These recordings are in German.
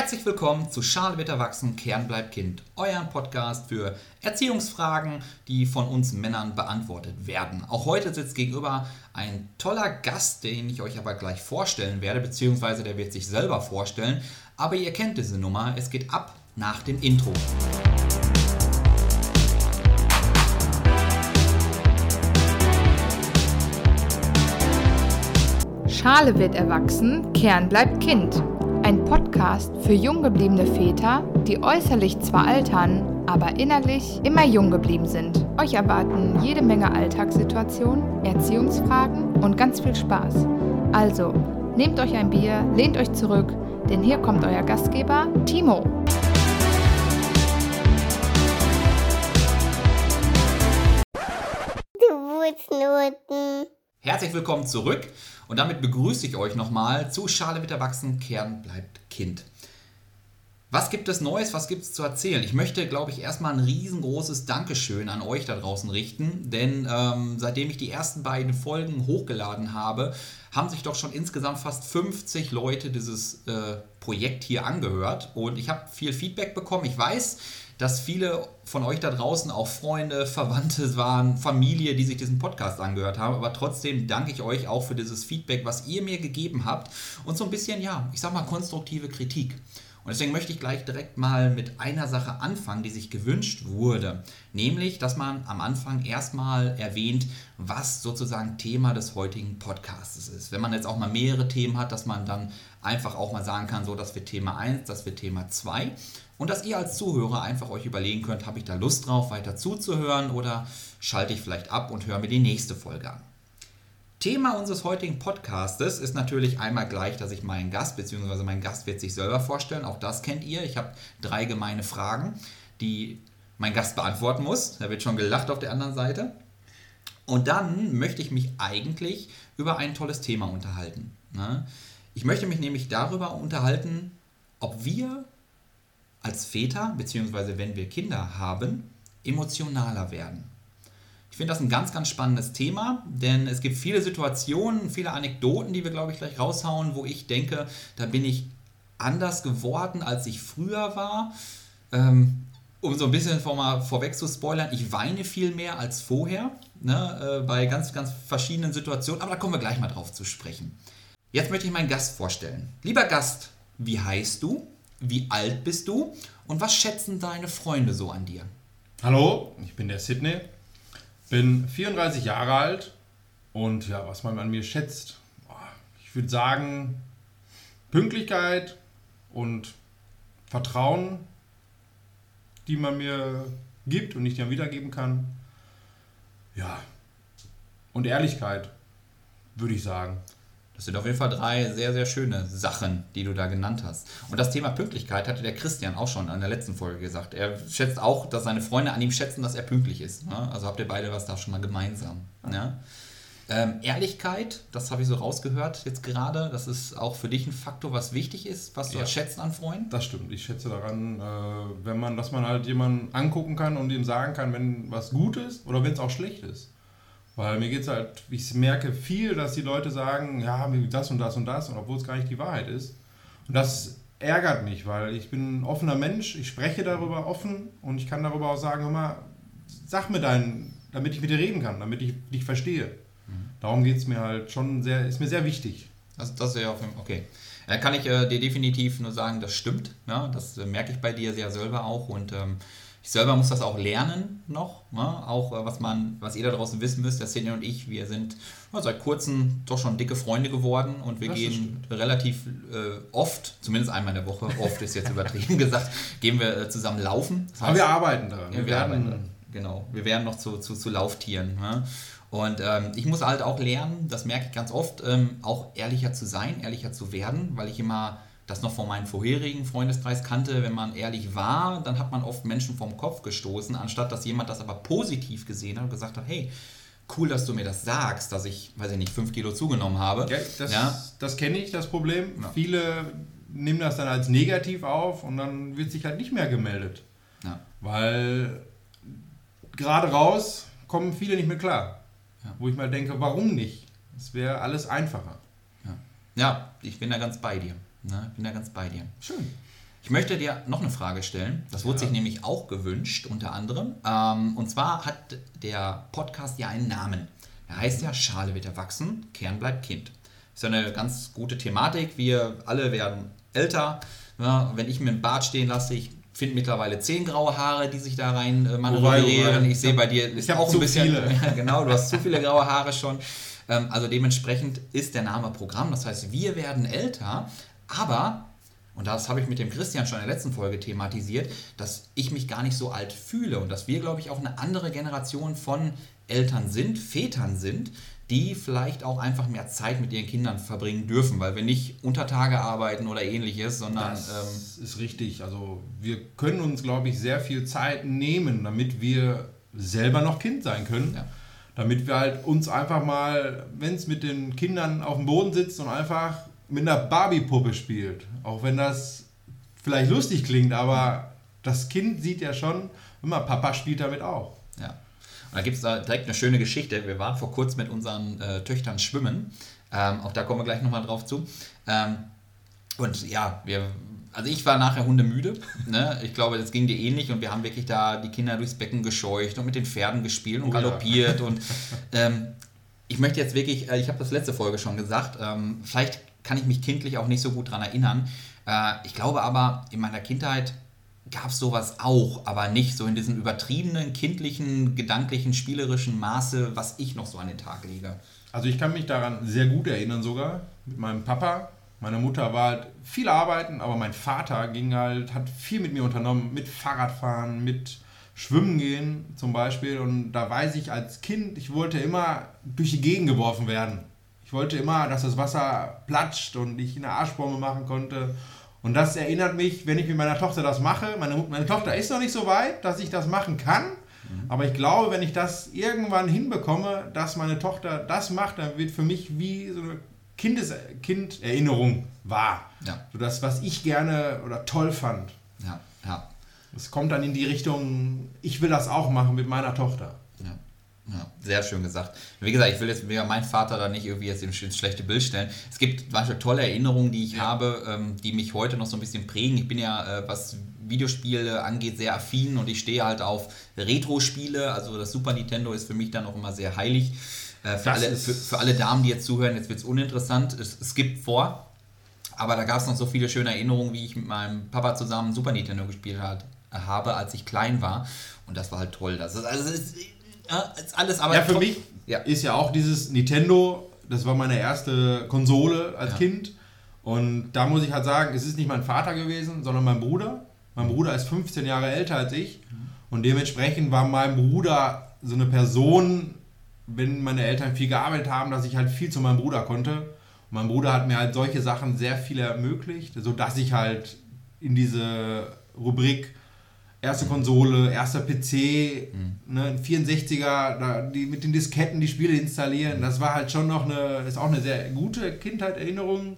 Herzlich willkommen zu Schale wird erwachsen, Kern bleibt Kind, euer Podcast für Erziehungsfragen, die von uns Männern beantwortet werden. Auch heute sitzt gegenüber ein toller Gast, den ich euch aber gleich vorstellen werde, beziehungsweise der wird sich selber vorstellen. Aber ihr kennt diese Nummer, es geht ab nach dem Intro. Schale wird erwachsen, Kern bleibt Kind. Ein Podcast für jung gebliebene Väter, die äußerlich zwar altern, aber innerlich immer jung geblieben sind. Euch erwarten jede Menge Alltagssituationen, Erziehungsfragen und ganz viel Spaß. Also, nehmt euch ein Bier, lehnt euch zurück, denn hier kommt euer Gastgeber Timo. Herzlich willkommen zurück und damit begrüße ich euch nochmal zu Schale mit Erwachsenen, Kern bleibt Kind. Was gibt es Neues? Was gibt es zu erzählen? Ich möchte, glaube ich, erstmal ein riesengroßes Dankeschön an euch da draußen richten, denn ähm, seitdem ich die ersten beiden Folgen hochgeladen habe, haben sich doch schon insgesamt fast 50 Leute dieses äh, Projekt hier angehört und ich habe viel Feedback bekommen. Ich weiß, dass viele von euch da draußen auch Freunde, Verwandte waren, Familie, die sich diesen Podcast angehört haben. Aber trotzdem danke ich euch auch für dieses Feedback, was ihr mir gegeben habt und so ein bisschen, ja, ich sag mal, konstruktive Kritik. Und deswegen möchte ich gleich direkt mal mit einer Sache anfangen, die sich gewünscht wurde. Nämlich, dass man am Anfang erstmal erwähnt, was sozusagen Thema des heutigen Podcasts ist. Wenn man jetzt auch mal mehrere Themen hat, dass man dann einfach auch mal sagen kann, so, das wird Thema 1, das wird Thema 2. Und dass ihr als Zuhörer einfach euch überlegen könnt, habe ich da Lust drauf, weiter zuzuhören oder schalte ich vielleicht ab und höre mir die nächste Folge an. Thema unseres heutigen Podcastes ist natürlich einmal gleich, dass ich meinen Gast, beziehungsweise mein Gast wird sich selber vorstellen, auch das kennt ihr. Ich habe drei gemeine Fragen, die mein Gast beantworten muss. Da wird schon gelacht auf der anderen Seite. Und dann möchte ich mich eigentlich über ein tolles Thema unterhalten. Ne? Ich möchte mich nämlich darüber unterhalten, ob wir als Väter, beziehungsweise wenn wir Kinder haben, emotionaler werden. Ich finde das ein ganz, ganz spannendes Thema, denn es gibt viele Situationen, viele Anekdoten, die wir, glaube ich, gleich raushauen, wo ich denke, da bin ich anders geworden, als ich früher war. Ähm, um so ein bisschen vor mal vorweg zu spoilern, ich weine viel mehr als vorher, ne, äh, bei ganz, ganz verschiedenen Situationen, aber da kommen wir gleich mal drauf zu sprechen. Jetzt möchte ich meinen Gast vorstellen. Lieber Gast, wie heißt du? Wie alt bist du und was schätzen deine Freunde so an dir? Hallo, ich bin der Sydney, bin 34 Jahre alt und ja, was man an mir schätzt, ich würde sagen Pünktlichkeit und Vertrauen, die man mir gibt und nicht dann wiedergeben kann. Ja, und Ehrlichkeit, würde ich sagen. Das sind auf jeden Fall drei sehr, sehr schöne Sachen, die du da genannt hast. Und das Thema Pünktlichkeit hatte der Christian auch schon in der letzten Folge gesagt. Er schätzt auch, dass seine Freunde an ihm schätzen, dass er pünktlich ist. Ne? Also habt ihr beide was da schon mal gemeinsam. Ne? Ähm, Ehrlichkeit, das habe ich so rausgehört jetzt gerade. Das ist auch für dich ein Faktor, was wichtig ist, was du ja. schätzt an Freunden. Das stimmt. Ich schätze daran, äh, wenn man, dass man halt jemanden angucken kann und ihm sagen kann, wenn was gut ist oder wenn es auch schlecht ist. Weil mir geht es halt, ich merke viel, dass die Leute sagen, ja, das und das und das, und obwohl es gar nicht die Wahrheit ist. Und das ärgert mich, weil ich bin ein offener Mensch, ich spreche darüber offen und ich kann darüber auch sagen, hör mal, sag mir deinen, damit ich mit dir reden kann, damit ich dich verstehe. Mhm. Darum geht es mir halt schon sehr, ist mir sehr wichtig. Das, das ist ja okay. Da kann ich äh, dir definitiv nur sagen, das stimmt. Ne? Das äh, merke ich bei dir sehr selber auch und ähm, ich selber muss das auch lernen noch. Ne? Auch äh, was man, was ihr da draußen wissen müsst, der Senior und ich, wir sind ja, seit kurzem doch schon dicke Freunde geworden und wir das gehen relativ äh, oft, zumindest einmal in der Woche, oft ist jetzt übertrieben gesagt, gehen wir äh, zusammen laufen. Das heißt, Aber wir arbeiten daran. Wir, wir werden, arbeiten, genau, wir werden noch zu, zu, zu Lauftieren. Ne? Und ähm, ich muss halt auch lernen, das merke ich ganz oft, ähm, auch ehrlicher zu sein, ehrlicher zu werden, weil ich immer das noch von meinem vorherigen Freundeskreis kannte, wenn man ehrlich war, dann hat man oft Menschen vom Kopf gestoßen, anstatt dass jemand das aber positiv gesehen hat und gesagt hat, hey, cool, dass du mir das sagst, dass ich, weiß ich nicht, fünf Kilo zugenommen habe. Ja, das, ja. das kenne ich, das Problem. Ja. Viele nehmen das dann als negativ auf und dann wird sich halt nicht mehr gemeldet. Ja. Weil gerade raus kommen viele nicht mehr klar. Wo ich mal denke, warum nicht? Es wäre alles einfacher. Ja, ich bin da ganz bei dir. Na, bin da ganz bei dir. Schön. Ich möchte dir noch eine Frage stellen. Das wurde Ja. sich nämlich auch gewünscht, unter anderem. Ähm, und zwar hat der Podcast ja einen Namen. Er heißt ja Schale wird erwachsen, Kern bleibt Kind. Ist ja eine ganz gute Thematik. Wir alle werden älter. Ja, wenn ich mir einen Bart stehen lasse, ich finde mittlerweile zehn graue Haare, die sich da rein äh, manövrieren. ich sehe bei dir ist hab auch ein bisschen. Ja, genau, du hast zu viele graue Haare schon. Ähm, also dementsprechend ist der Name Programm. Das heißt, wir werden älter, aber, und das habe ich mit dem Christian schon in der letzten Folge thematisiert, dass ich mich gar nicht so alt fühle und dass wir, glaube ich, auch eine andere Generation von Eltern sind, Vätern sind, die vielleicht auch einfach mehr Zeit mit ihren Kindern verbringen dürfen, weil wir nicht unter Tage arbeiten oder ähnliches, sondern ähm, Das ist richtig. Also wir können uns, glaube ich, sehr viel Zeit nehmen, damit wir selber noch Kind sein können. Ja. Damit wir halt uns einfach mal, wenn es mit den Kindern auf dem Boden sitzt und einfach mit einer Barbie-Puppe spielt. Auch wenn das vielleicht lustig klingt, aber das Kind sieht ja schon, immer Papa spielt damit auch. Ja. Und da gibt es da direkt eine schöne Geschichte. Wir waren vor kurzem mit unseren äh, Töchtern schwimmen. Ähm, auch da kommen wir gleich nochmal drauf zu. Ähm, und ja, wir, also ich war nachher hundemüde. Ne? Ich glaube, das ging dir ähnlich und wir haben wirklich da die Kinder durchs Becken gescheucht und mit den Pferden gespielt und Oh ja. galoppiert. Und ähm, ich möchte jetzt wirklich, äh, ich habe das letzte Folge schon gesagt, ähm, vielleicht kann ich mich kindlich auch nicht so gut daran erinnern. Äh, ich glaube aber, in meiner Kindheit gab es sowas auch, aber nicht so in diesem übertriebenen, kindlichen, gedanklichen, spielerischen Maße, was ich noch so an den Tag lege. Also ich kann mich daran sehr gut erinnern sogar. Mit meinem Papa. Meine Mutter war halt viel arbeiten, aber mein Vater ging halt, hat viel mit mir unternommen, mit Fahrradfahren, mit Schwimmen gehen zum Beispiel. Und da weiß ich als Kind, ich wollte immer durch die Gegend geworfen werden. Ich wollte immer, dass das Wasser platscht und ich eine Arschbombe machen konnte. Und das erinnert mich, wenn ich mit meiner Tochter das mache. Meine, meine Tochter ist noch nicht so weit, dass ich das machen kann. Aber ich glaube, wenn ich das irgendwann hinbekomme, dass meine Tochter das macht, dann wird für mich wie so eine Kindes Kinderinnerung wahr. Ja. So das, was ich gerne oder toll fand. Ja, ja, Es kommt dann in die Richtung, ich will das auch machen mit meiner Tochter. Ja. Ja, sehr schön gesagt. Wie gesagt, ich will jetzt meinen Vater da nicht irgendwie jetzt ins schlechte Bild stellen. Es gibt manchmal tolle Erinnerungen, die ich habe, ähm, die mich heute noch so ein bisschen prägen. Ich bin ja, äh, was Videospiele angeht, sehr affin und ich stehe halt auf Retro-Spiele. Also das Super Nintendo ist für mich dann auch immer sehr heilig. Äh, für, alle, für, für alle Damen, die jetzt zuhören, jetzt wird es uninteressant. Es, gibt vor, aber da gab es noch so viele schöne Erinnerungen, wie ich mit meinem Papa zusammen Super Nintendo gespielt hat, habe, als ich klein war. Und das war halt toll. Das ist, also, es ist alles aber. ja, für mich Ja. ist ja auch dieses Nintendo, das war meine erste Konsole als Ja. Kind. Und da muss ich halt sagen, es ist nicht mein Vater gewesen, sondern mein Bruder. Mein Bruder ist 15 Jahre älter als ich. Und dementsprechend war mein Bruder so eine Person, wenn meine Eltern viel gearbeitet haben, dass ich halt viel zu meinem Bruder konnte. Und mein Bruder hat mir halt solche Sachen sehr viel ermöglicht, sodass ich halt in diese Rubrik erste Konsole, erster PC, ne, ein 64er, da, die mit den Disketten die Spiele installieren, das war halt schon noch eine, ist auch eine sehr gute Kindheitserinnerung.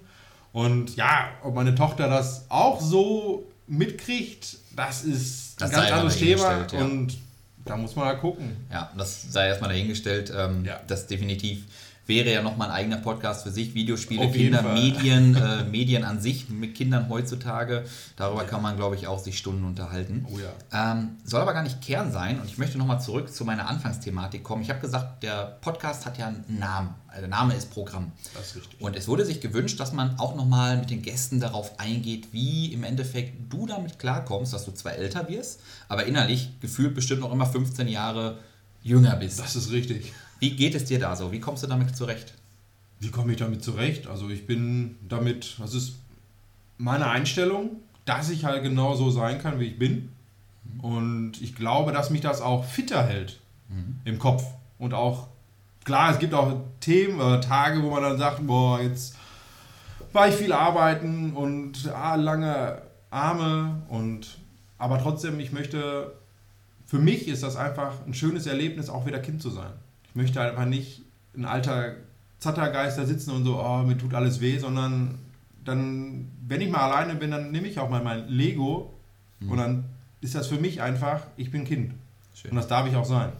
Und ja, ob meine Tochter das auch so mitkriegt, das ist Das ein ganz anderes Thema. ja. Und da muss man halt gucken. Ja, das sei erstmal dahingestellt. Ähm, Ja. Das definitiv wäre ja nochmal ein eigener Podcast für sich. Videospiele, Auf Kinder. Medien, äh, Medien an sich mit Kindern heutzutage. Darüber kann man, glaube ich, auch sich Stunden unterhalten. Oh ja. Ähm, soll aber gar nicht Kern sein und ich möchte nochmal zurück zu meiner Anfangsthematik kommen. Ich habe gesagt, der Podcast hat ja einen Namen. Also der Name ist Programm. Das ist richtig. Und es wurde sich gewünscht, dass man auch nochmal mit den Gästen darauf eingeht, wie im Endeffekt du damit klarkommst, dass du zwar älter wirst, aber innerlich gefühlt bestimmt noch immer 15 Jahre jünger bist. Das ist richtig. Wie geht es dir da so? Wie kommst du damit zurecht? Wie komme ich damit zurecht? Also ich bin damit, das ist meine Einstellung, dass ich halt genau so sein kann, wie ich bin. Und ich glaube, dass mich das auch fitter hält im Kopf. Und auch, klar, es gibt auch Themen oder Tage, wo man dann sagt, boah, jetzt war ich viel arbeiten und ah, lange Arme und aber trotzdem, ich möchte, für mich ist das einfach ein schönes Erlebnis, auch wieder Kind zu sein. Ich möchte halt einfach nicht ein alter Zattergeist da sitzen und so, oh, mir tut alles weh, sondern dann, wenn ich mal alleine bin, dann nehme ich auch mal mein Lego und dann ist das für mich einfach, ich bin Kind. Schön. Und das darf ich auch sein.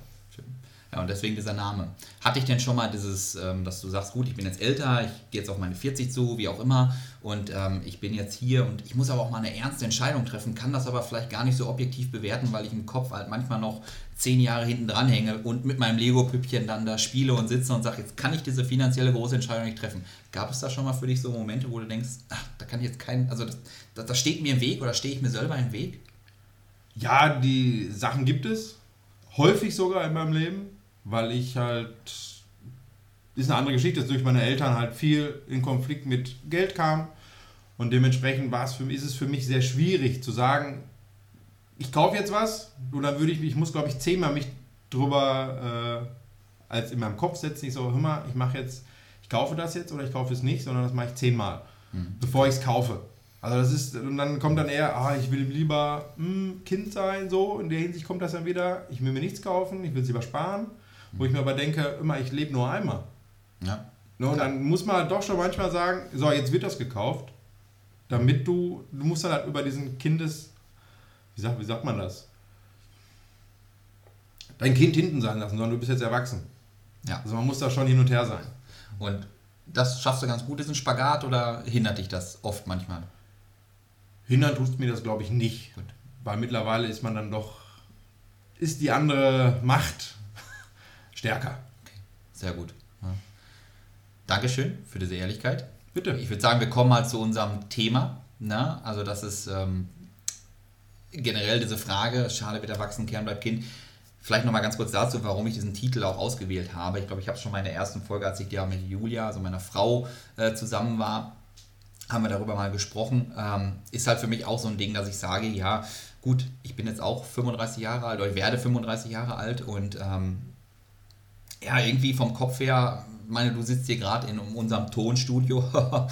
Ja, und deswegen dieser Name. Hatte ich denn schon mal dieses, ähm, dass du sagst, gut, ich bin jetzt älter, ich gehe jetzt auf meine 40 zu, wie auch immer, und ähm, ich bin jetzt hier und ich muss aber auch mal eine ernste Entscheidung treffen, kann das aber vielleicht gar nicht so objektiv bewerten, weil ich im Kopf halt manchmal noch zehn Jahre hinten dran hänge und mit meinem Lego-Püppchen dann da spiele und sitze und sage, jetzt kann ich diese finanzielle große Entscheidung nicht treffen. Gab es da schon mal für dich so Momente, wo du denkst, ach, da kann ich jetzt keinen, also das, das, das steht mir im Weg oder stehe ich mir selber im Weg? Ja, die Sachen gibt es. Häufig sogar in meinem Leben, weil ich halt. Ist eine andere Geschichte, dass durch meine Eltern halt viel in Konflikt mit Geld kam. Und dementsprechend war es für ist es für mich sehr schwierig zu sagen, ich kaufe jetzt was und dann würde ich, ich muss glaube ich zehnmal mich drüber äh, als in meinem Kopf setzen. Ich so, hör mal, ich mache jetzt, ich kaufe das jetzt oder ich kaufe es nicht, sondern das mache ich zehnmal, mhm. bevor ich es kaufe. Also das ist, und dann kommt dann eher, ah, ich will lieber hm, Kind sein, so, in der Hinsicht kommt das dann wieder, ich will mir nichts kaufen, ich will es lieber sparen, wo ich mir aber denke, immer, ich lebe nur einmal. Ja. Ne, und dann muss man doch schon manchmal sagen, so, jetzt wird das gekauft, damit du, du musst dann halt über diesen Kindes, wie sagt, wie sagt man das? Dein Kind hinten sein lassen, sondern du bist jetzt erwachsen. Ja. Also man muss da schon hin und her sein. Und das schaffst du ganz gut, ist ein Spagat oder hindert dich das oft manchmal? Hindern tust mir das, glaube ich, nicht. Gut. Weil mittlerweile ist man dann doch, ist die andere Macht stärker. Okay. Sehr gut. Ja. Dankeschön für diese Ehrlichkeit. Bitte. Ich würde sagen, wir kommen mal zu unserem Thema. Na? Ne? Also das ist ähm, generell diese Frage, Schale wird erwachsen, Kern bleibt Kind. Vielleicht nochmal ganz kurz dazu, warum ich diesen Titel auch ausgewählt habe. Ich glaube, ich habe es schon mal in der ersten Folge, als ich ja mit Julia, also meiner Frau, äh, zusammen war, haben wir darüber mal gesprochen. Ähm, ist halt für mich auch so ein Ding, dass ich sage, ja, gut, ich bin jetzt auch 35 Jahre alt oder ich werde 35 Jahre alt und ähm, ja, irgendwie vom Kopf her, meine, du sitzt hier gerade in unserem Tonstudio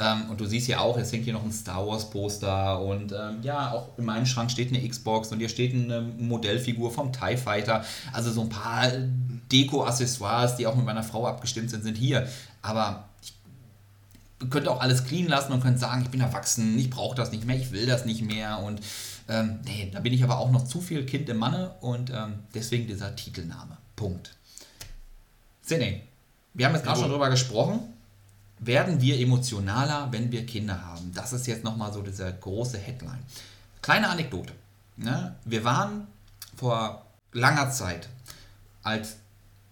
ähm, und du siehst ja auch, es hängt hier noch ein Star Wars Poster und ähm, ja, auch in meinem Schrank steht eine Xbox und hier steht eine Modellfigur vom TIE Fighter. Also so ein paar Deko-Accessoires, die auch mit meiner Frau abgestimmt sind, sind hier. Aber könnt auch alles clean lassen und könnt sagen, ich bin erwachsen, ich brauche das nicht mehr, ich will das nicht mehr und ähm, nee, da bin ich aber auch noch zu viel Kind im Manne und ähm, deswegen dieser Titelname. Punkt. Sene, wir haben jetzt gerade schon drüber gesprochen. Werden wir emotionaler, wenn wir Kinder haben? Das ist jetzt nochmal so diese große Headline. Kleine Anekdote. Ne? Wir waren vor langer Zeit als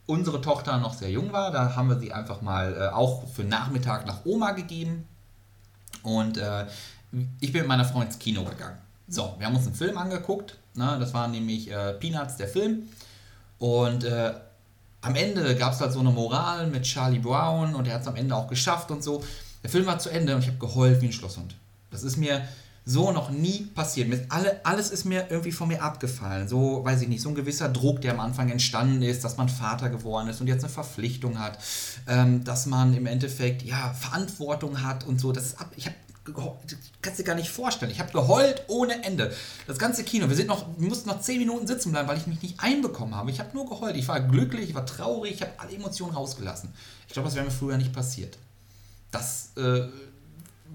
unsere Tochter noch sehr jung war, da haben wir sie einfach mal äh, auch für Nachmittag nach Oma gegeben. Und äh, ich bin mit meiner Frau ins Kino gegangen. So, wir haben uns einen Film angeguckt. Ne? Das war nämlich äh, Peanuts, der Film. Und äh, am Ende gab es halt so eine Moral mit Charlie Brown und er hat es am Ende auch geschafft und so. Der Film war zu Ende und ich habe geheult wie ein Schlosshund. Das ist mir so noch nie passiert. Mit alle, alles ist mir irgendwie von mir abgefallen. So, weiß ich nicht, so ein gewisser Druck, der am Anfang entstanden ist, dass man Vater geworden ist und jetzt eine Verpflichtung hat, ähm, dass man im Endeffekt ja Verantwortung hat und so. Das ist ab, ich habe kannst dir gar nicht vorstellen. Ich habe geheult ohne Ende. Das ganze Kino, wir, sind noch, wir mussten noch 10 Minuten sitzen bleiben, weil ich mich nicht einbekommen habe. Ich habe nur geheult. Ich war glücklich, ich war traurig, ich habe alle Emotionen rausgelassen. Ich glaube, das wäre mir früher nicht passiert. Das äh,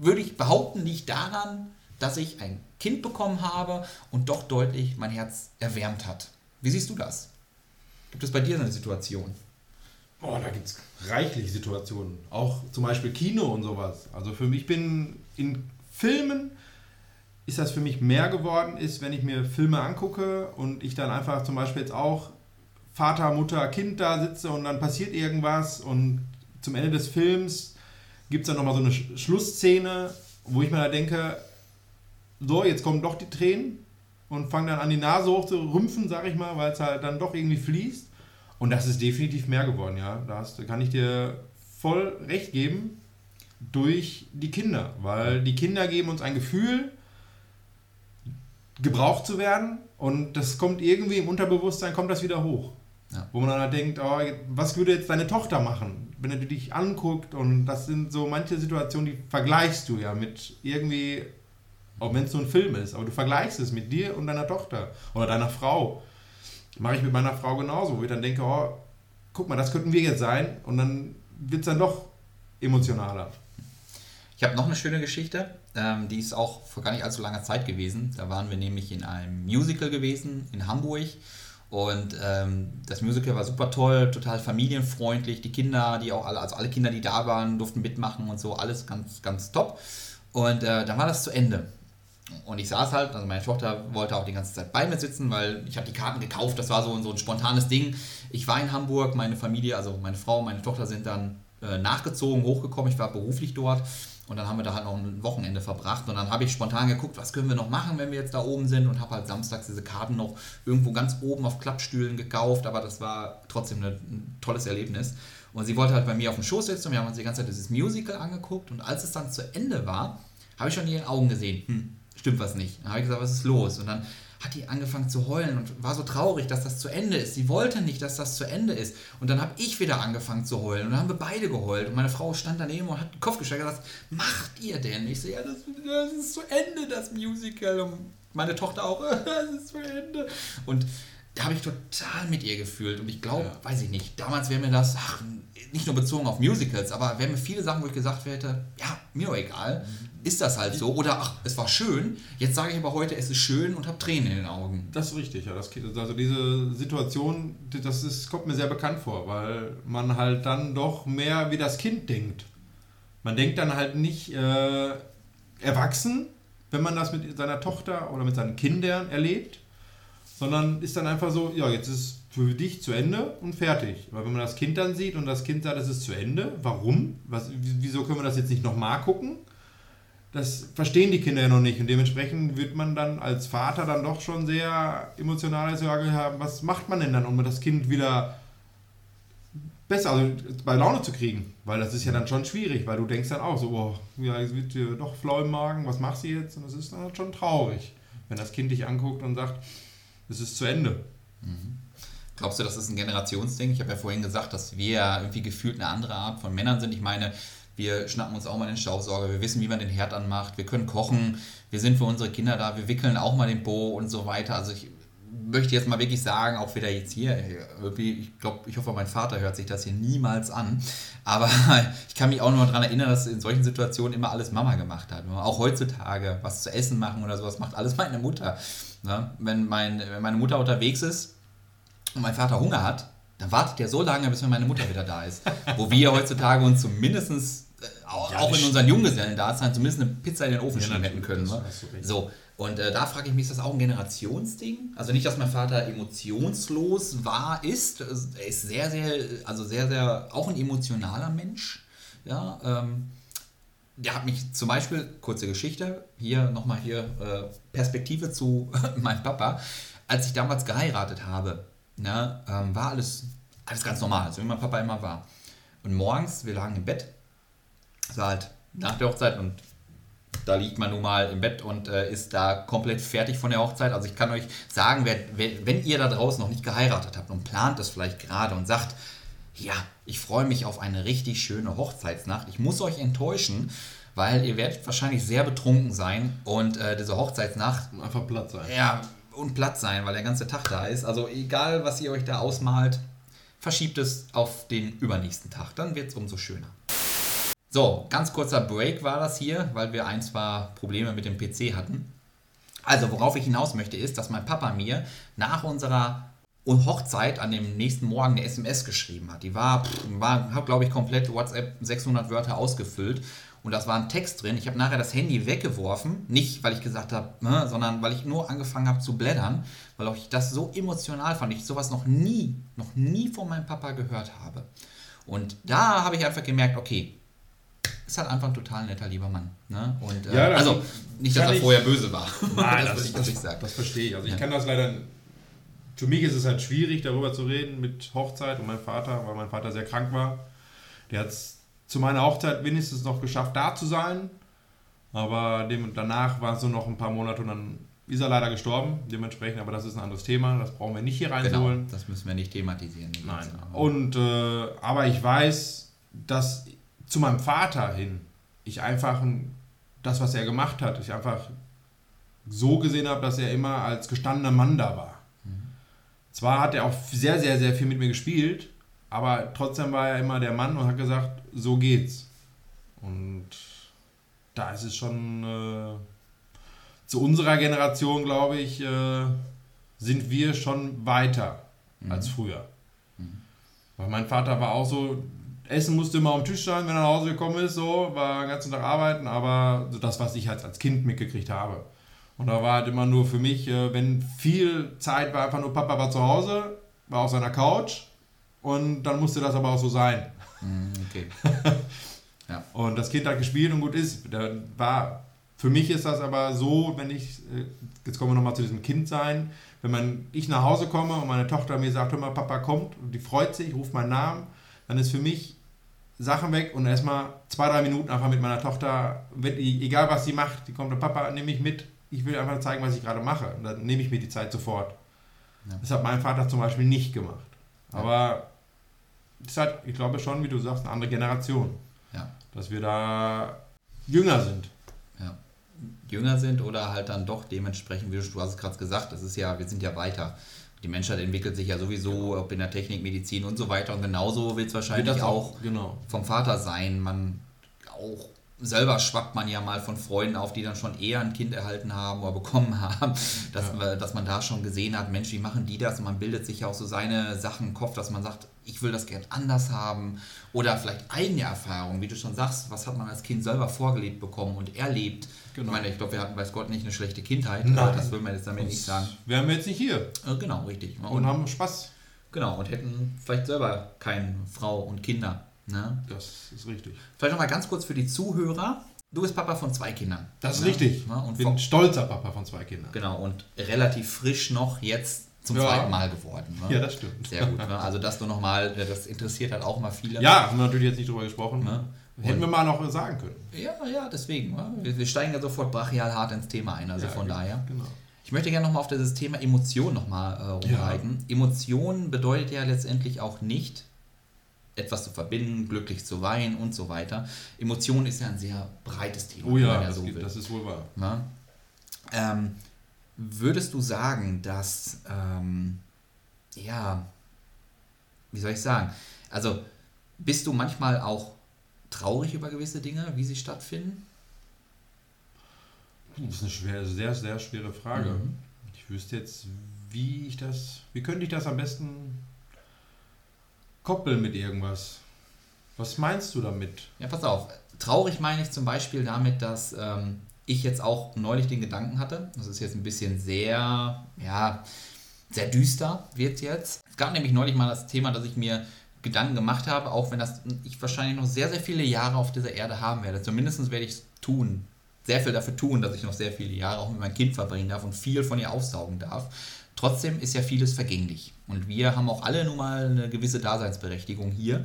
würde ich behaupten, liegt daran, dass ich ein Kind bekommen habe und doch deutlich mein Herz erwärmt hat. Wie siehst du das? Gibt es bei dir eine Situation? Oh, da gibt es reichlich Situationen. Auch zum Beispiel Kino und sowas. Also für mich bin in Filmen ist das für mich mehr geworden, ist, wenn ich mir Filme angucke und ich dann einfach zum Beispiel jetzt auch Vater, Mutter, Kind da sitze und dann passiert irgendwas und zum Ende des Films gibt es dann nochmal so eine Schlussszene, wo ich mir da denke, so, jetzt kommen doch die Tränen und fangen dann an die Nase hoch zu rümpfen, sag ich mal, weil es halt dann doch irgendwie fließt. Und das ist definitiv mehr geworden, ja. Da kann ich dir voll recht geben durch die Kinder, weil die Kinder geben uns ein Gefühl, gebraucht zu werden und das kommt irgendwie im Unterbewusstsein, kommt das wieder hoch. Ja. Wo man dann halt denkt, oh, was würde jetzt deine Tochter machen, wenn er dich anguckt und das sind so manche Situationen, die vergleichst du ja mit irgendwie auch wenn es nur ein Film ist, aber du vergleichst es mit dir und deiner Tochter oder deiner Frau. Mache ich mit meiner Frau genauso, wo ich dann denke, oh, guck mal, das könnten wir jetzt sein und dann wird es dann doch emotionaler. Ich habe noch eine schöne Geschichte, ähm, die ist auch vor gar nicht allzu langer Zeit gewesen. Da waren wir nämlich in einem Musical gewesen in Hamburg Und ähm, das Musical war super toll, total familienfreundlich. Die Kinder, die auch alle, also alle Kinder, die da waren, durften mitmachen und so, alles ganz, ganz top. Und äh, dann war das zu Ende. Und ich saß halt, also meine Tochter wollte auch die ganze Zeit bei mir sitzen, weil ich habe die Karten gekauft, das war so, so ein spontanes Ding. Ich war in Hamburg, meine Familie, also meine Frau, meine Tochter sind dann äh, nachgezogen, hochgekommen, ich war beruflich dort. Und dann haben wir da halt noch ein Wochenende verbracht. Und dann habe ich spontan geguckt, was können wir noch machen, wenn wir jetzt da oben sind? Und habe halt samstags diese Karten noch irgendwo ganz oben auf Klappstühlen gekauft, aber das war trotzdem ein tolles Erlebnis. Und sie wollte halt bei mir auf dem Schoß sitzen. Und wir haben uns die ganze Zeit dieses Musical angeguckt. Und als es dann zu Ende war, habe ich schon in ihren Augen gesehen, hm, stimmt was nicht. Dann habe ich gesagt, was ist los? Und dann hat die angefangen zu heulen und war so traurig, dass das zu Ende ist. Sie wollte nicht, dass das zu Ende ist. Und dann habe ich wieder angefangen zu heulen und dann haben wir beide geheult. Und meine Frau stand daneben und hat den Kopf gestreckt und gesagt, macht ihr denn? Ich so, ja, das, das ist zu Ende, das Musical. Und meine Tochter auch, das ist zu Ende. Und da habe ich total mit ihr gefühlt. Und ich glaube, ja. weiß ich nicht, damals wäre mir das, ach, nicht nur bezogen auf Musicals, aber wären mir viele Sachen, wo ich gesagt hätte, ja, mir egal, mhm. ist das halt so. Oder ach, es war schön. Jetzt sage ich aber heute, es ist schön und habe Tränen in den Augen. Das ist richtig, ja. Das, also diese Situation, das ist, kommt mir sehr bekannt vor, weil man halt dann doch mehr wie das Kind denkt. Man denkt dann halt nicht äh, erwachsen, wenn man das mit seiner Tochter oder mit seinen Kindern erlebt, sondern ist dann einfach so, ja, jetzt ist für dich zu Ende und fertig. Weil wenn man das Kind dann sieht und das Kind sagt, es ist zu Ende, warum? Was, wieso können wir das jetzt nicht nochmal gucken? Das verstehen die Kinder ja noch nicht und dementsprechend wird man dann als Vater dann doch schon sehr emotional sagen, ja, was macht man denn dann, um das Kind wieder besser, also bei Laune zu kriegen? Weil das ist ja dann schon schwierig, weil du denkst dann auch so, oh, ja, jetzt wird dir doch flau im Magen, was machst du jetzt? Und das ist dann schon traurig, wenn das Kind dich anguckt und sagt, es ist zu Ende. Mhm. Glaubst du, das ist ein Generationsding? Ich habe ja vorhin gesagt, dass wir irgendwie gefühlt eine andere Art von Männern sind. Ich meine, wir schnappen uns auch mal den Staubsauger, wir wissen, wie man den Herd anmacht, wir können kochen, wir sind für unsere Kinder da, wir wickeln auch mal den Bo und so weiter. Also ich möchte jetzt mal wirklich sagen, auch wieder jetzt hier, ich glaube, ich hoffe, mein Vater hört sich das hier niemals an, aber ich kann mich auch nur daran erinnern, dass in solchen Situationen immer alles Mama gemacht hat. Auch heutzutage was zu essen machen oder sowas macht alles meine Mutter. Ne? Wenn, mein, wenn meine Mutter unterwegs ist und mein Vater Hunger hat, dann wartet er so lange, bis meine Mutter wieder da ist. Wo wir heutzutage uns zumindest äh, auch, ja, auch in unseren Junggesellen da sein, zumindest eine Pizza in den Ofen ja, hätten können. Ne? So, und äh, da frage ich mich, ist das auch ein Generationsding? Also nicht, dass mein Vater emotionslos war, ist. Er ist sehr, sehr, also sehr, sehr, auch ein emotionaler Mensch. Ja, ähm, der hat mich zum Beispiel, kurze Geschichte, hier nochmal hier äh, Perspektive zu meinem Papa. Als ich damals geheiratet habe, ne, ähm, war alles, alles ganz normal, so wie mein Papa immer war. Und morgens, wir lagen im Bett, es war halt nach der Hochzeit und da liegt man nun mal im Bett und äh, ist da komplett fertig von der Hochzeit. Also ich kann euch sagen, wer, wer, wenn ihr da draußen noch nicht geheiratet habt und plant das vielleicht gerade und sagt, ja, ich freue mich auf eine richtig schöne Hochzeitsnacht. Ich muss euch enttäuschen, weil ihr werdet wahrscheinlich sehr betrunken sein und äh, diese Hochzeitsnacht einfach platt sein. Ja, und platt sein, weil der ganze Tag da ist. Also egal, was ihr euch da ausmalt, verschiebt es auf den übernächsten Tag. Dann wird es umso schöner. So, ganz kurzer Break war das hier, weil wir ein, zwei Probleme mit dem PC hatten. Also, worauf ich hinaus möchte, ist, dass mein Papa mir nach unserer Hochzeit an dem nächsten Morgen eine SMS geschrieben hat. Die war, war habe glaube ich komplett WhatsApp 600 Wörter ausgefüllt und das war ein Text drin. Ich habe nachher das Handy weggeworfen, nicht weil ich gesagt habe, ne, sondern weil ich nur angefangen habe zu blättern, weil auch ich das so emotional fand. Ich sowas noch nie, noch nie von meinem Papa gehört habe. Und da habe ich einfach gemerkt, okay, ist halt einfach ein total netter, lieber Mann. Ne? Und, äh, ja, also, nicht, dass er ich, vorher böse war. Nein, das, das, das, ich das, das verstehe ich. Also, ich ja. kann das leider. Für mich ist es halt schwierig, darüber zu reden mit Hochzeit und meinem Vater, weil mein Vater sehr krank war. Der hat es zu meiner Hochzeit wenigstens noch geschafft, da zu sein. Aber dem, danach waren es nur noch ein paar Monate und dann ist er leider gestorben. Dementsprechend, aber das ist ein anderes Thema. Das brauchen wir nicht hier reinholen. Genau, das müssen wir nicht thematisieren. Nein. Und, äh, aber ich weiß, dass zu meinem Vater hin, ich einfach das, was er gemacht hat, ich einfach so gesehen habe, dass er immer als gestandener Mann da war. Zwar hat er auch sehr, sehr, sehr viel mit mir gespielt, aber trotzdem war er immer der Mann und hat gesagt, so geht's. Und da ist es schon äh, zu unserer Generation, glaube ich, äh, sind wir schon weiter mhm. als früher. Mhm. Weil mein Vater war auch so, Essen musste immer am Tisch sein, wenn er nach Hause gekommen ist, so, war den ganzen Tag arbeiten, aber das, was ich halt als Kind mitgekriegt habe. Und da war halt immer nur für mich, äh, wenn viel Zeit war, einfach nur Papa war zu Hause, war auf seiner Couch und dann musste das aber auch so sein. Mhm, okay. ja. Und das Kind hat gespielt und gut ist. Da war, für mich ist das aber so, wenn ich, äh, jetzt kommen wir nochmal zu diesem Kind sein, wenn man, ich nach Hause komme und meine Tochter mir sagt, hör mal, Papa kommt und die freut sich, ruft meinen Namen, dann ist für mich Sachen weg und erstmal zwei, drei Minuten einfach mit meiner Tochter, egal was sie macht, die kommt, Papa, nehme ich mit, ich will einfach zeigen, was ich gerade mache. Und dann nehme ich mir die Zeit sofort. Ja. Das hat mein Vater zum Beispiel nicht gemacht. Aber es ist halt, ich glaube schon, wie du sagst, eine andere Generation. Ja. Dass wir da jünger sind. Ja. Jünger sind oder halt dann doch dementsprechend, wie du, du hast es gerade gesagt, das ist ja, wir sind ja weiter. Die Menschheit entwickelt sich ja sowieso, genau. ob in der Technik, Medizin und so weiter. Und genauso wird es wahrscheinlich auch, auch genau. vom Vater sein. Man auch selber schwappt man ja mal von Freunden auf, die dann schon eher ein Kind erhalten haben oder bekommen haben, dass, ja. dass man da schon gesehen hat, Mensch, wie machen die das? Und man bildet sich ja auch so seine Sachen im Kopf, dass man sagt, ich will das gern anders haben. Oder vielleicht eigene Erfahrungen, wie du schon sagst, was hat man als Kind selber vorgelebt bekommen und erlebt. Genau. Ich meine, ich glaube, wir hatten, weiß Gott, nicht eine schlechte Kindheit. Nein. Das will man jetzt damit nicht sagen. Wären wir jetzt nicht hier. Äh, genau, richtig. Und, und haben Spaß. Genau, und hätten vielleicht selber keine Frau und Kinder. Ne? Das ist richtig. Vielleicht nochmal ganz kurz für die Zuhörer. Du bist Papa von zwei Kindern. Das ist ne? richtig. Ne? Und bin stolzer Papa von zwei Kindern. Genau, und relativ frisch noch jetzt zum ja. zweiten Mal geworden. Ne? Ja, das stimmt. Sehr gut. Ne? Also das nur nochmal, das interessiert halt auch mal viele. Ja, haben wir natürlich jetzt nicht drüber gesprochen. Ne? Hätten wir mal noch sagen können. Ja, ja, deswegen. Ne? Wir, wir, steigen ja sofort brachial hart ins Thema ein. Also ja, von genau, daher. Genau. Ich möchte gerne nochmal auf dieses Thema Emotion nochmal äh, rumreiten. Ja. Emotion bedeutet ja letztendlich auch nicht, etwas zu verbinden, glücklich zu weinen und so weiter. Emotion ist ja ein sehr breites Thema. Oh ja, das, so geht, das, ist wohl wahr. Na? Ähm, würdest du sagen, dass, ähm, ja, wie soll ich sagen, also bist du manchmal auch traurig über gewisse Dinge, wie sie stattfinden? Das ist eine schwer, sehr, sehr schwere Frage. Mhm. Ich wüsste jetzt, wie ich das, wie könnte ich das am besten koppeln mit irgendwas. Was meinst du damit? Ja, pass auf. Traurig meine ich zum Beispiel damit, dass ähm, ich jetzt auch neulich den Gedanken hatte. Das ist jetzt ein bisschen sehr, ja, sehr düster wird jetzt. Es gab nämlich neulich mal das Thema, dass ich mir Gedanken gemacht habe, auch wenn das ich wahrscheinlich noch sehr, sehr viele Jahre auf dieser Erde haben werde. Zumindest werde ich es tun. Sehr viel dafür tun, dass ich noch sehr viele Jahre auch mit meinem Kind verbringen darf und viel von ihr aufsaugen darf. Trotzdem ist ja vieles vergänglich. Und wir haben auch alle nun mal eine gewisse Daseinsberechtigung hier.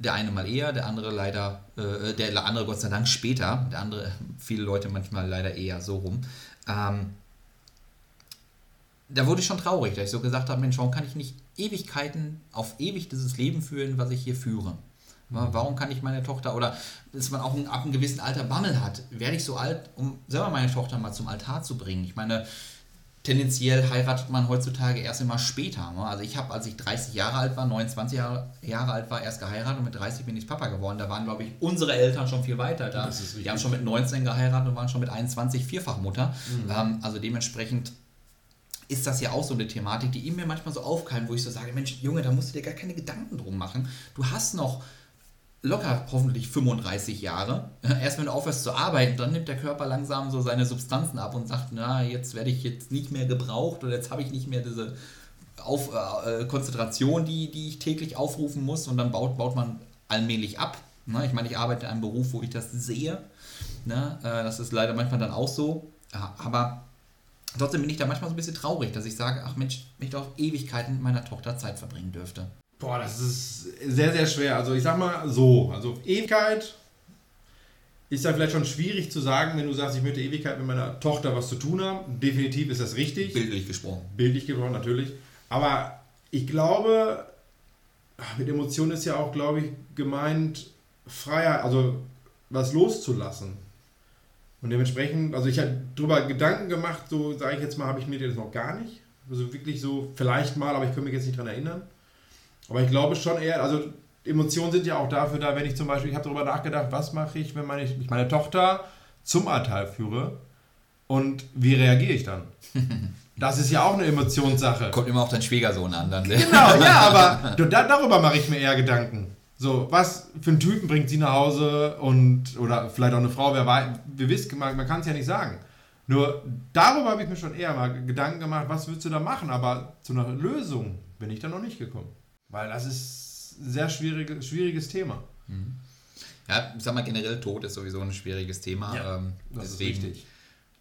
Der eine mal eher, der andere leider, äh, der andere Gott sei Dank später, der andere, viele Leute manchmal leider eher so rum. Ähm, da wurde ich schon traurig, dass ich so gesagt habe, Mensch, warum kann ich nicht Ewigkeiten auf ewig dieses Leben führen, was ich hier führe? Warum kann ich meine Tochter, oder dass man auch ab einem gewissen Alter Bammel hat, werde ich so alt, um selber meine Tochter mal zum Altar zu bringen? Ich meine, tendenziell heiratet man heutzutage erst immer später. Ne? Also ich habe, als ich 30 Jahre alt war, 29 Jahre, Jahre alt war, erst geheiratet und mit 30 bin ich Papa geworden. Da waren, glaube ich, unsere Eltern schon viel weiter. Da. Die haben schon mit 19 geheiratet und waren schon mit 21 Vierfachmutter. Mhm. Ähm, also dementsprechend ist das ja auch so eine Thematik, die ihm mir manchmal so aufkeimt, wo ich so sage, Mensch, Junge, da musst du dir gar keine Gedanken drum machen. Du hast noch locker hoffentlich 35 Jahre. Erst wenn du aufhörst zu arbeiten, dann nimmt der Körper langsam so seine Substanzen ab und sagt, na, jetzt werde ich jetzt nicht mehr gebraucht oder jetzt habe ich nicht mehr diese Auf, äh, Konzentration, die, die ich täglich aufrufen muss und dann baut, baut man allmählich ab. Ne? Ich meine, ich arbeite in einem Beruf, wo ich das sehe. Ne? Äh, das ist leider manchmal dann auch so. Aber trotzdem bin ich da manchmal so ein bisschen traurig, dass ich sage, ach Mensch, ich doch Ewigkeiten mit meiner Tochter Zeit verbringen dürfte. Boah, das ist sehr, sehr schwer. Also ich sag mal so, also Ewigkeit ist ja vielleicht schon schwierig zu sagen, wenn du sagst, ich möchte Ewigkeit mit meiner Tochter was zu tun haben. Definitiv ist das richtig. Bildlich gesprochen. Bildlich gesprochen, natürlich. Aber ich glaube, mit Emotionen ist ja auch, glaube ich, gemeint, Freiheit, also was loszulassen. Und dementsprechend, also ich habe darüber Gedanken gemacht, so sage ich jetzt mal, habe ich mir das noch gar nicht. Also wirklich so, vielleicht mal, aber ich kann mich jetzt nicht daran erinnern. Aber ich glaube schon eher, also Emotionen sind ja auch dafür da, wenn ich zum Beispiel, ich habe darüber nachgedacht, was mache ich, wenn meine, ich meine Tochter zum Altar führe Und wie reagiere ich dann? Das ist ja auch eine Emotionssache. Kommt immer auf deinen Schwiegersohn an. Dann. Genau, ja, aber da, darüber mache ich mir eher Gedanken. So, was für einen Typen bringt sie nach Hause und oder vielleicht auch eine Frau, wer weiß, wir wissen, man, man kann es ja nicht sagen. Nur darüber habe ich mir schon eher mal Gedanken gemacht, was würdest du da machen, aber zu einer Lösung bin ich da noch nicht gekommen. Weil das ist ein sehr schwierige, schwieriges Thema. Mhm. Ja, ich sag mal, generell Tod ist sowieso ein schwieriges Thema. Ja, ähm, das deswegen, ist richtig.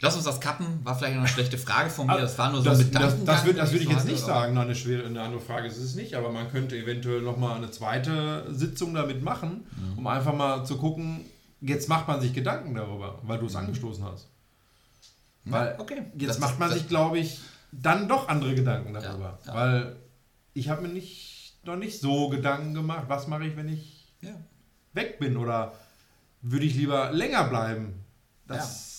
Lass uns das cutten, war vielleicht eine schlechte Frage von mir. Das war nur so das, mit Das, das, würde, das würde ich jetzt nicht sagen, eine, schwere, eine andere Frage ist es nicht, aber man könnte eventuell nochmal eine zweite Sitzung damit machen, mhm. um einfach mal zu gucken, jetzt macht man sich Gedanken darüber, weil du es mhm. angestoßen hast. Weil okay. jetzt das, macht man sich, glaube ich, dann doch andere Gedanken darüber. Ja, ja. Weil ich habe mir nicht, noch nicht so Gedanken gemacht, was mache ich, wenn ich ja. weg bin oder würde ich lieber länger bleiben. Das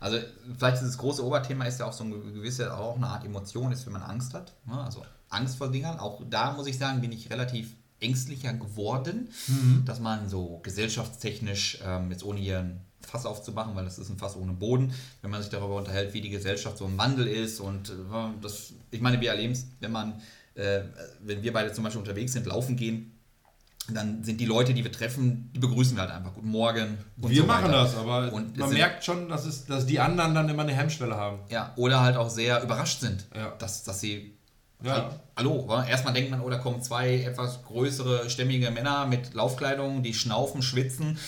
also vielleicht ist das große Oberthema ist ja auch so eine gewisse, auch eine Art Emotion ist, wenn man Angst hat. Ne? Also Angst vor Dingern. Auch da muss ich sagen, bin ich relativ ängstlicher geworden, mhm. dass man so gesellschaftstechnisch, ähm, jetzt ohne hier ein Fass aufzumachen, weil das ist ein Fass ohne Boden, wenn man sich darüber unterhält, wie die Gesellschaft so im Wandel ist und äh, das, ich meine, wir erleben es, wenn man, äh, wenn wir beide zum Beispiel unterwegs sind, laufen gehen, dann sind die Leute, die wir treffen, die begrüßen wir halt einfach. Guten Morgen. wir so machen das, aber und man merkt schon, dass, es, dass die anderen dann immer eine Hemmschwelle haben. Ja, oder halt auch sehr überrascht sind, ja. dass, dass sie. Ja. Halt, hallo, wa? erstmal denkt man, oh, da kommen zwei etwas größere, stämmige Männer mit Laufkleidung, die schnaufen, schwitzen,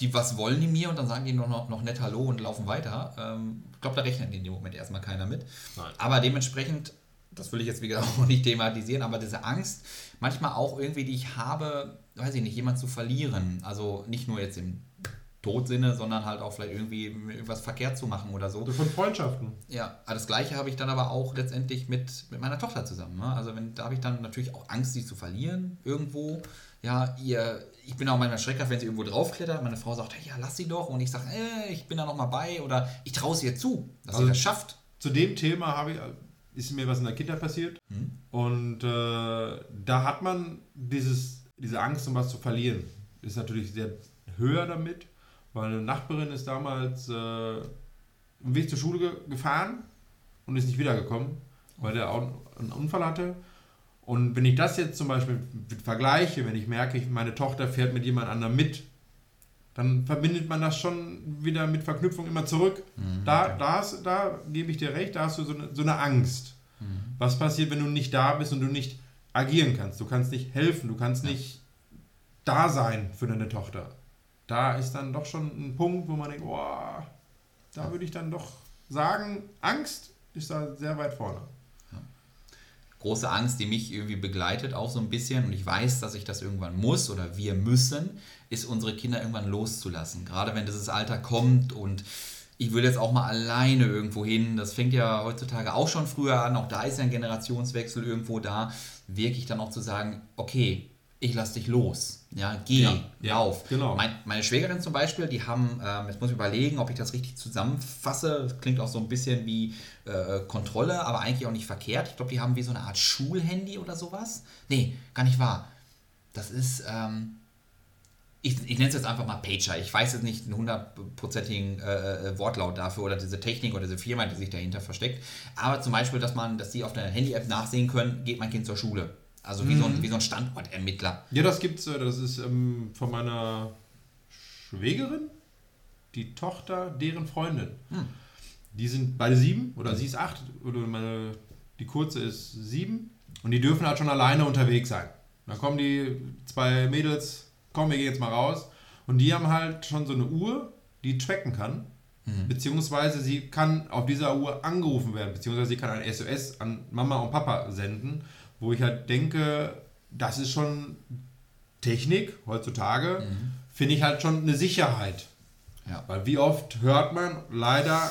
die, was wollen die mir? Und dann sagen die noch, noch, noch nett Hallo und laufen weiter. Ähm, ich glaube, da rechnet in dem Moment erstmal keiner mit. Nein. Aber dementsprechend, das will ich jetzt wieder auch nicht thematisieren, aber diese Angst, manchmal auch irgendwie, die ich habe, weiß ich nicht, jemand zu verlieren. Also nicht nur jetzt im Todsinne, sondern halt auch vielleicht irgendwie irgendwas verkehrt zu machen oder so. Von Freundschaften. Ja, das gleiche habe ich dann aber auch letztendlich mit, mit meiner Tochter zusammen. Ne? Also wenn, da habe ich dann natürlich auch Angst, sie zu verlieren irgendwo. Ja, ihr, ich bin auch manchmal schreckhaft, wenn sie irgendwo draufklettert. Meine Frau sagt, ja, lass sie doch. Und ich sage, äh, ich bin da noch mal bei. Oder ich traue es ihr zu, dass also sie das schafft. Zu dem Thema habe ich, ist mir was in der Kindheit passiert. Hm. Und äh, da hat man dieses diese Angst, um was zu verlieren, ist natürlich sehr höher damit, weil eine Nachbarin ist damals äh, im Weg zur Schule ge gefahren und ist nicht wiedergekommen, weil der einen Unfall hatte. Und wenn ich das jetzt zum Beispiel vergleiche, wenn ich merke, meine Tochter fährt mit jemand anderem mit, dann verbindet man das schon wieder mit Verknüpfung immer zurück. Mhm, da, okay. da, hast, da gebe ich dir recht, da hast du so eine, so eine Angst. Mhm. Was passiert, wenn du nicht da bist und du nicht agieren kannst. Du kannst nicht helfen, du kannst nicht da sein für deine Tochter. Da ist dann doch schon ein Punkt, wo man denkt, boah, da würde ich dann doch sagen, Angst ist da sehr weit vorne. Große Angst, die mich irgendwie begleitet, auch so ein bisschen, und ich weiß, dass ich das irgendwann muss oder wir müssen, ist unsere Kinder irgendwann loszulassen. Gerade wenn dieses Alter kommt und ich will jetzt auch mal alleine irgendwo hin. Das fängt ja heutzutage auch schon früher an. Auch da ist ja ein Generationswechsel irgendwo da. Wirklich dann auch zu sagen, okay, ich lass dich los. Ja, geh, ja, lauf. Ja, genau. Mein, meine Schwägerin zum Beispiel, die haben, ähm, jetzt muss ich überlegen, ob ich das richtig zusammenfasse. Das klingt auch so ein bisschen wie äh, Kontrolle, aber eigentlich auch nicht verkehrt. Ich glaube, die haben wie so eine Art Schulhandy oder sowas. Nee, gar nicht wahr. Das ist, ähm, ich, ich nenne es jetzt einfach mal Pager. Ich weiß jetzt nicht einen hundertprozentigen äh, äh, Wortlaut dafür oder diese Technik oder diese Firma, die sich dahinter versteckt. Aber zum Beispiel, dass man, dass die auf der Handy-App nachsehen können, geht mein Kind zur Schule. Also wie, mhm. so, ein, mhm. wie so ein Standortermittler. Ja, das gibt's. Äh, das ist ähm, von meiner Schwägerin, die Tochter deren Freundin. Hm. Die sind beide sieben oder sie ist acht oder meine, die kurze ist sieben und die dürfen halt schon alleine unterwegs sein. Dann kommen die zwei Mädels komm, wir gehen jetzt mal raus. Und die haben halt schon so eine Uhr, die tracken kann. Mhm. Beziehungsweise sie kann auf dieser Uhr angerufen werden, beziehungsweise sie kann ein SOS an Mama und Papa senden, wo ich halt denke, das ist schon Technik heutzutage, mhm. finde ich halt schon eine Sicherheit. Ja. Weil wie oft hört man leider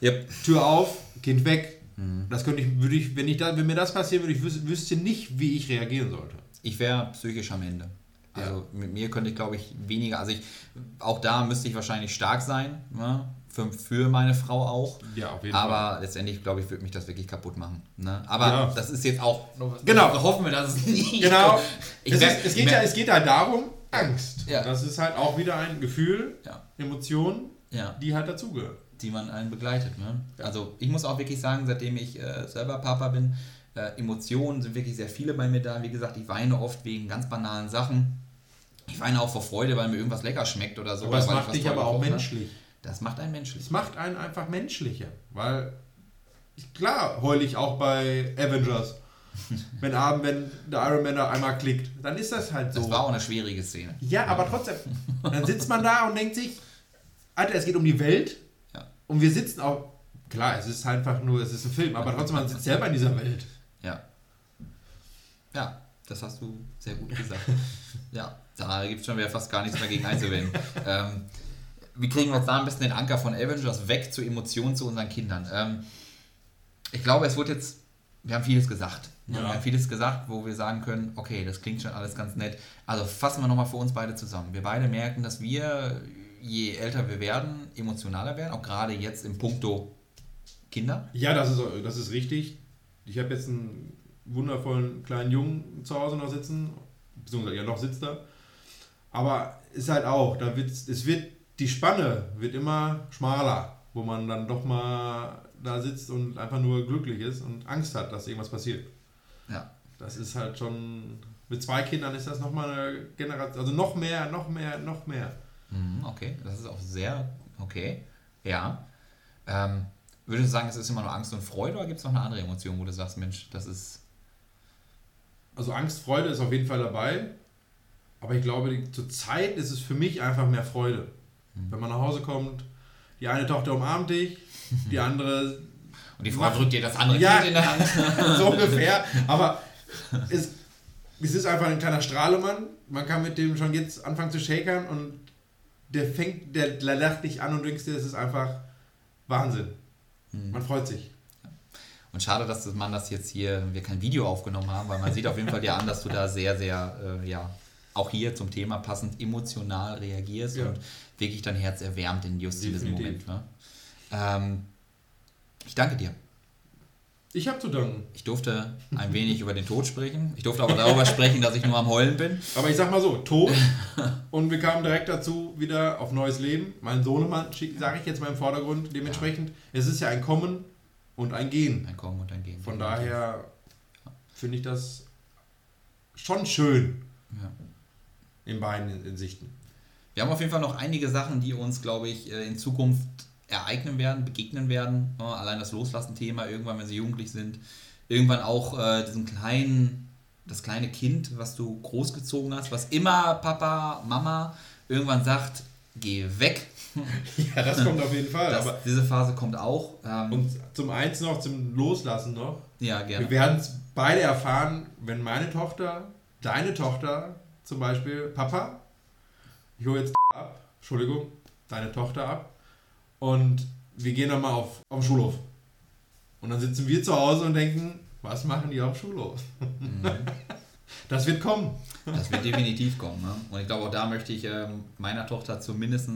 yep. Tür auf, Kind weg. Mhm. Das könnte ich, würde ich, wenn ich da, wenn mir das passiert würde, ich wüs wüsste nicht, wie ich reagieren sollte. Ich wäre psychisch am Ende. Also ja. mit mir könnte ich, glaube ich, weniger, also ich, auch da müsste ich wahrscheinlich stark sein, ne? Für, für meine Frau auch. Ja, auf jeden Aber Fall. Aber letztendlich, glaube ich, würde mich das wirklich kaputt machen. Ne? Aber ja. das ist jetzt auch, genau. Also hoffen wir, dass es nicht Genau. Es, ist, es, geht ja, es geht halt darum, Angst. Ja. Das ist halt auch wieder ein Gefühl, ja. Emotion, ja. die halt dazugehört. die man einen begleitet. Ne? Also ich muss auch wirklich sagen, seitdem ich äh, selber Papa bin, äh, Emotionen sind wirklich sehr viele bei mir da. Wie gesagt, ich weine oft wegen ganz banalen Sachen. Ich weine auch vor Freude, weil mir irgendwas lecker schmeckt oder so. Aber das ich macht dich aber auch gekocht habe. Das macht einen menschlich. Es macht einen einfach menschlicher, weil klar heule ich auch bei Avengers. wenn Abend, wenn der Iron Man da einmal klickt, dann ist das halt so. Das war auch eine schwierige Szene. ja, aber trotzdem, dann sitzt man da und denkt sich, Alter, es geht um die Welt Ja. und wir sitzen auch, klar, es ist einfach nur, es ist ein Film, aber trotzdem, man sitzt selber in dieser Welt. Ja. Ja, das hast du sehr gut gesagt. ja, da gibt es schon wieder fast gar nichts mehr gegen einzuwenden. ähm, wie kriegen wir jetzt da am besten den Anker von Avengers weg zu Emotionen zu unseren Kindern? Ähm, ich glaube, es wird jetzt, wir haben vieles gesagt. Ne? Ja. Wir haben vieles gesagt, wo wir sagen können, okay, das klingt schon alles ganz nett. Also fassen wir nochmal für uns beide zusammen. Wir beide merken, dass wir, je älter wir werden, emotionaler werden, auch gerade jetzt im Punkto Kinder. Ja, das ist, das ist richtig. Ich habe jetzt einen wundervollen kleinen Jungen zu Hause noch sitzen, beziehungsweise ja noch sitzt er. Aber ist halt auch, da wird, es wird, die Spanne wird immer schmaler, wo man dann doch mal da sitzt und einfach nur glücklich ist und Angst hat, dass irgendwas passiert. Ja. Das ist halt schon, mit zwei Kindern ist das nochmal eine Generation, also noch mehr, noch mehr, noch mehr. Mhm, Okay, das ist auch sehr okay. Ja. Ähm, würdest du sagen, es ist immer nur Angst und Freude oder gibt es noch eine andere Emotion, wo du sagst, Mensch, das ist. Also Angst, Freude ist auf jeden Fall dabei. Aber ich glaube, zur Zeit ist es für mich einfach mehr Freude. Wenn man nach Hause kommt, die eine Tochter umarmt dich, die andere Und die Frau Mach- drückt dir das andere Ja. Kind in der Hand. so ungefähr. Aber es, es ist einfach ein kleiner Strahlemann. Man kann mit dem schon jetzt anfangen zu shakern und der fängt, der, der lacht dich an und denkst dir, das ist einfach Wahnsinn. Man freut sich. Und schade, dass das- man das jetzt hier, wir kein Video aufgenommen haben, weil man sieht auf jeden Fall dir an, dass du da sehr, sehr, äh, ja, auch hier zum Thema passend emotional reagierst Ja. und wirklich dein Herz erwärmt in just diesem. Moment. Ne? Ähm, ich danke dir. Ich habe zu danken. Ich durfte ein wenig über den Tod sprechen. Ich durfte aber darüber sprechen, dass ich nur am Heulen bin. Aber ich sag mal so, tot. und wir kamen direkt dazu wieder auf neues Leben. Mein Sohnemann, sage ich jetzt mal im Vordergrund. Dementsprechend, es ist ja ein Kommen und ein Gehen. Ein Kommen und ein Gehen. Von daher finde ich das schon schön Ja. in beiden Insichten. Wir haben auf jeden Fall noch einige Sachen, die uns, glaube ich, äh, in Zukunft ereignen werden, begegnen werden. Ja, Allein das Loslassen-Thema, irgendwann, wenn sie jugendlich sind. Irgendwann auch äh, diesen kleinen, das kleine Kind, was du großgezogen hast, was immer Papa, Mama irgendwann sagt, geh weg. Ja, das kommt auf jeden Fall. Das, aber diese Phase kommt auch. Ähm, und zum eins noch, zum Loslassen noch. ja, Wir gerne. werden es beide erfahren, wenn meine Tochter, deine Tochter zum Beispiel, Papa, ich hole jetzt ab, Entschuldigung, deine Tochter ab und wir gehen dann mal auf, auf den Schulhof. Und dann sitzen wir zu Hause und denken, was machen die auf dem Schulhof? Das wird kommen. Das wird definitiv kommen. Ne? Und ich glaube, auch da möchte ich ähm, meiner Tochter zumindest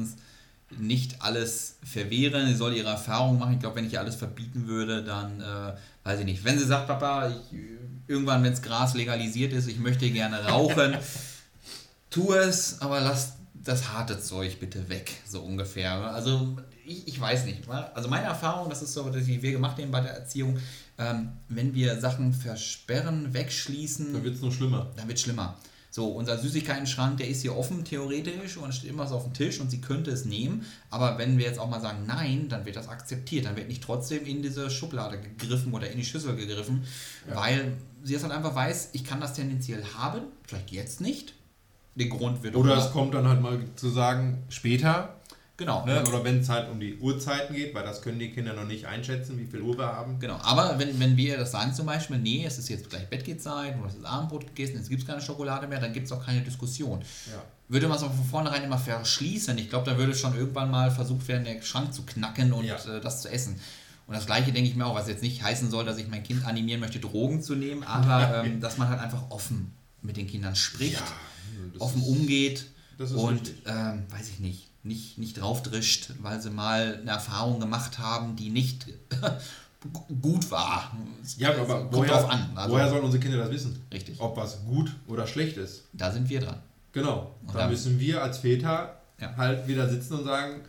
nicht alles verwehren. Sie soll ihre Erfahrungen machen. Ich glaube, wenn ich ihr alles verbieten würde, dann äh, weiß ich nicht. Wenn sie sagt, Papa, ich, irgendwann, wenn das Gras legalisiert ist, ich möchte gerne rauchen, tu es, aber lass das harte Zeug bitte weg, so ungefähr. Also ich, ich weiß nicht. Also meine Erfahrung, das ist so, dass wir gemacht haben bei der Erziehung, ähm, wenn wir Sachen versperren, wegschließen, Dann wird es nur schlimmer. dann wird schlimmer. So, unser Süßigkeiten-Schrank, der ist hier offen theoretisch und es steht immer so auf dem Tisch und sie könnte es nehmen. Aber wenn wir jetzt auch mal sagen Nein, dann wird das akzeptiert. Dann wird nicht trotzdem in diese Schublade gegriffen oder in die Schüssel gegriffen, weil sie es halt einfach weiß, ich kann das tendenziell haben, vielleicht jetzt nicht. Der Grund wird Oder es kommt dann halt mal zu sagen, später, Genau. ne? oder wenn es halt um die Uhrzeiten geht, weil das können die Kinder noch nicht einschätzen, wie viel Uhr wir haben. Genau, aber wenn, wenn wir das sagen zum Beispiel, nee, es ist jetzt gleich Bettgehzeit oder es ist Abendbrot gegessen, jetzt gibt es keine Schokolade mehr, dann gibt es auch keine Diskussion. Ja. Würde man es aber von vornherein immer verschließen, ich glaube, da würde schon irgendwann mal versucht werden, den Schrank zu knacken und Ja. äh, das zu essen. Und das gleiche denke ich mir auch, was jetzt nicht heißen soll, dass ich mein Kind animieren möchte, Drogen zu nehmen, aber ähm, dass man halt einfach offen mit den Kindern spricht, Ja, das offen ist- umgeht und ähm, weiß ich nicht, nicht, nicht draufdrischt, weil sie mal eine Erfahrung gemacht haben, die nicht gut war. Ja, aber Kommt woher, drauf an. Also, woher sollen unsere Kinder das wissen? Richtig. Ob was gut oder schlecht ist. Da sind wir dran. Genau. Und Da müssen wir als Väter Ja. halt wieder sitzen und sagen,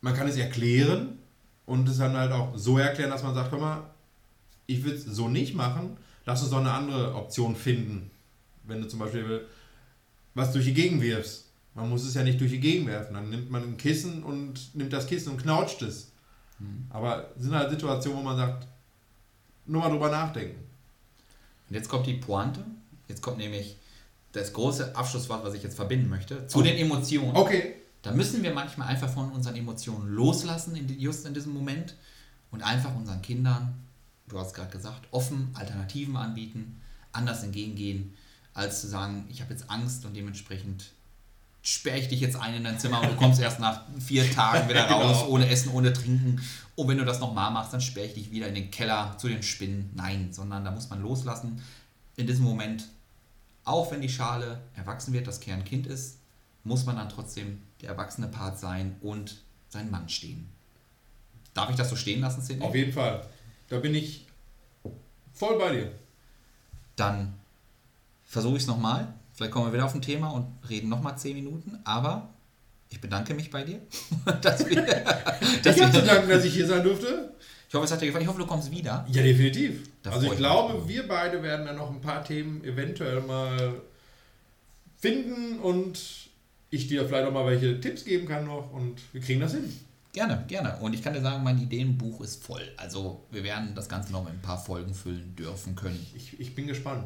man kann es erklären, und es dann halt auch so erklären, dass man sagt, hör mal, ich will es so nicht machen, lass uns doch eine andere Option finden. Wenn du zum Beispiel was durch die Gegend wirfst. Man muss es ja nicht durch die Gegend werfen. Dann nimmt man ein Kissen und nimmt das Kissen und knautscht es. Mhm. Aber es sind halt Situationen, wo man sagt, nur mal drüber nachdenken. Und jetzt kommt die Pointe. Jetzt kommt nämlich das große Abschlusswort, was ich jetzt verbinden möchte, zu oh. den Emotionen. Okay. Da müssen wir manchmal einfach von unseren Emotionen loslassen, in, just in diesem Moment, und einfach unseren Kindern, du hast gerade gesagt, offen Alternativen anbieten, anders entgegengehen, als zu sagen, ich habe jetzt Angst und dementsprechend sperre ich dich jetzt ein in dein Zimmer und du kommst erst nach vier Tagen wieder genau. raus, ohne Essen, ohne Trinken. Und wenn du das nochmal machst, dann sperre ich dich wieder in den Keller zu den Spinnen. Nein, sondern da muss man loslassen. In diesem Moment, auch wenn die Schale erwachsen wird, das Kernkind ist, muss man dann trotzdem der erwachsene Part sein und sein Mann stehen. Darf ich das so stehen lassen, Sidney? Auf jeden Fall. Da bin ich voll bei dir. Dann versuche ich es nochmal. Vielleicht kommen wir wieder auf ein Thema und reden nochmal zehn Minuten. Aber ich bedanke mich bei dir. dass wir, dass ich habe zu danken, dass ich hier sein durfte. Ich hoffe, es hat dir gefallen. Ich hoffe, du kommst wieder. Ja, definitiv. Da also ich glaube, wir beide werden dann noch ein paar Themen eventuell mal finden und ich dir vielleicht auch mal welche Tipps geben kann noch und wir kriegen das hin. Gerne, gerne. Und ich kann dir sagen, mein Ideenbuch ist voll. Also wir werden das Ganze noch mit ein paar Folgen füllen dürfen können. Ich, ich bin gespannt.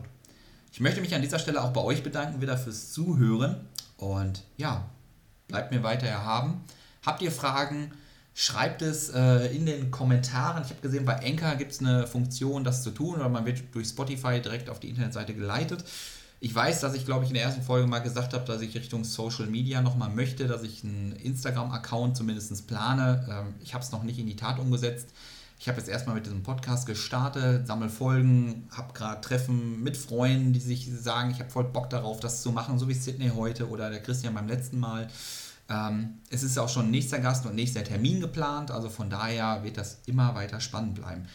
Ich möchte mich an dieser Stelle auch bei euch bedanken wieder fürs Zuhören. Und ja, bleibt mir weiter erhaben. Habt ihr Fragen? Schreibt es äh, in den Kommentaren. Ich habe gesehen, bei Anchor gibt es eine Funktion, das zu tun, oder man wird durch Spotify direkt auf die Internetseite geleitet. Ich weiß, dass ich, glaube ich, in der ersten Folge mal gesagt habe, dass ich Richtung Social Media nochmal möchte, dass ich einen Instagram-Account zumindest plane. Ähm, ich habe es noch nicht in die Tat umgesetzt. Ich habe jetzt erstmal mit diesem Podcast gestartet, sammle Folgen, habe gerade Treffen mit Freunden, die sich sagen, ich habe voll Bock darauf, das zu machen, so wie Sydney heute oder der Christian beim letzten Mal. Ähm, es ist auch schon nächster Gast und nächster Termin geplant, also von daher wird das immer weiter spannend bleiben.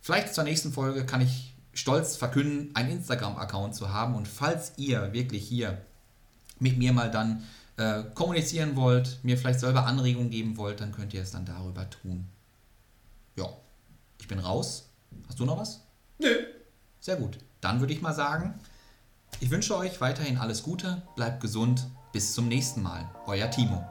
Vielleicht zur nächsten Folge kann ich stolz verkünden, einen Instagram-Account zu haben. Und falls ihr wirklich hier mit mir mal dann äh, kommunizieren wollt, mir vielleicht selber Anregungen geben wollt, dann könnt ihr es dann darüber tun. Ich bin raus. Hast du noch was? Nö. Sehr gut. Dann würde ich mal sagen, ich wünsche euch weiterhin alles Gute, bleibt gesund, bis zum nächsten Mal. Euer Timo.